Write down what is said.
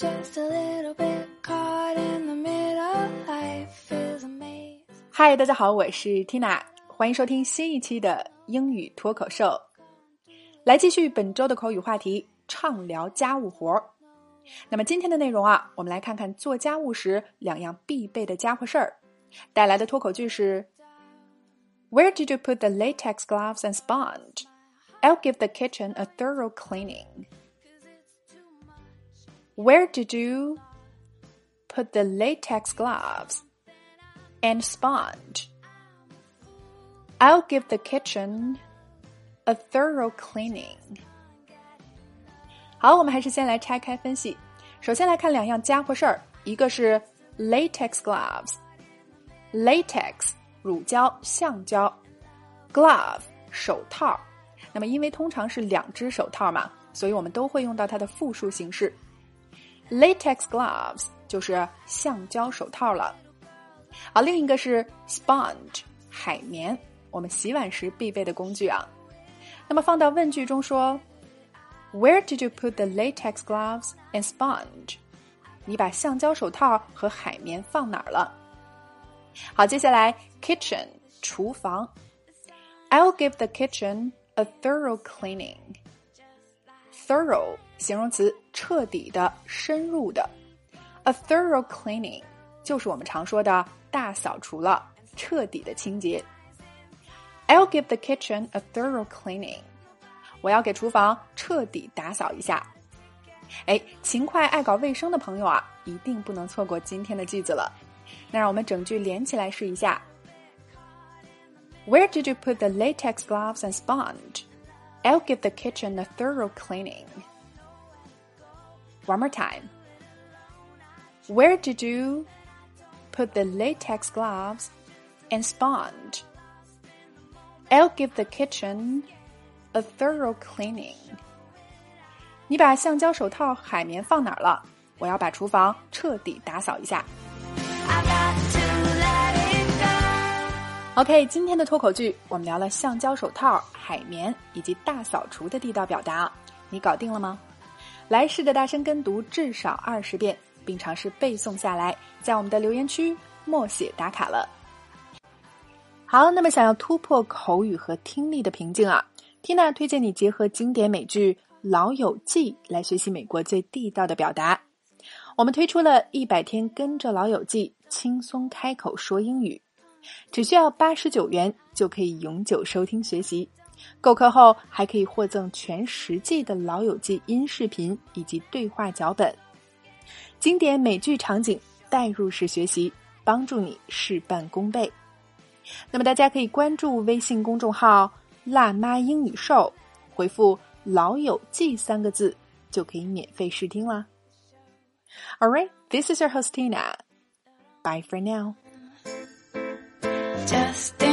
just a little bit caught in the middle life is amazing 嗨，大家好，我是 Tina，欢迎收听新一期的英语脱口秀。来继续本周的口语话题，畅聊家务活。那么今天的内容啊，我们来看看做家务时两样必备的家伙事儿。带来的脱口句是：Where did you put the latex gloves and sponge? I'll give the kitchen a thorough cleaning. Where did you put the latex gloves and sponge? I'll give the kitchen a thorough cleaning. 好，我们还是先来拆开分析。首先来看两样家伙事儿，一个是 latex gloves，latex 乳胶、橡胶，glove 手套。那么因为通常是两只手套嘛，所以我们都会用到它的复数形式。 latex gloves 就是橡胶手套了。好，另一个是 sponge 海绵，我们洗碗时必备的工具啊。那么放到问句中说，Where did you put the latex gloves and sponge？你把橡胶手套和海绵放哪儿了？好，接下来 kitchen 厨房，I'll give the kitchen a thorough cleaning. Thorough 形容词，彻底的、深入的。A thorough cleaning 就是我们常说的大扫除了，彻底的清洁。I'll give the kitchen a thorough cleaning. 我要给厨房彻底打扫一下。哎，勤快爱搞卫生的朋友啊，一定不能错过今天的句子了。那让我们整句连起来试一下。Where did you put the latex gloves and sponge? I'll give the kitchen a thorough cleaning. One more time. Where did you put the latex gloves and sponge? I'll give the kitchen a thorough cleaning. 你把橡胶手套、海绵放哪儿了？我要把厨房彻底打扫一下。 OK，今天的脱口剧我们聊了橡胶手套、海绵以及大扫除的地道表达，你搞定了吗？来试着大声跟读至少二十遍，并尝试背诵下来，在我们的留言区默写打卡了。好，那么想要突破口语和听力的瓶颈啊，Tina 推荐你结合经典美剧《老友记》来学习美国最地道的表达。我们推出了一百天跟着老友记轻松开口说英语。只需要八十九元就可以永久收听学习，购课后还可以获赠全十季的《老友记》音视频以及对话脚本，经典美剧场景代入式学习，帮助你事半功倍。那么大家可以关注微信公众号“辣妈英语秀”，回复“老友记”三个字就可以免费试听啦。All right, this is your host Tina. Bye for now. Just.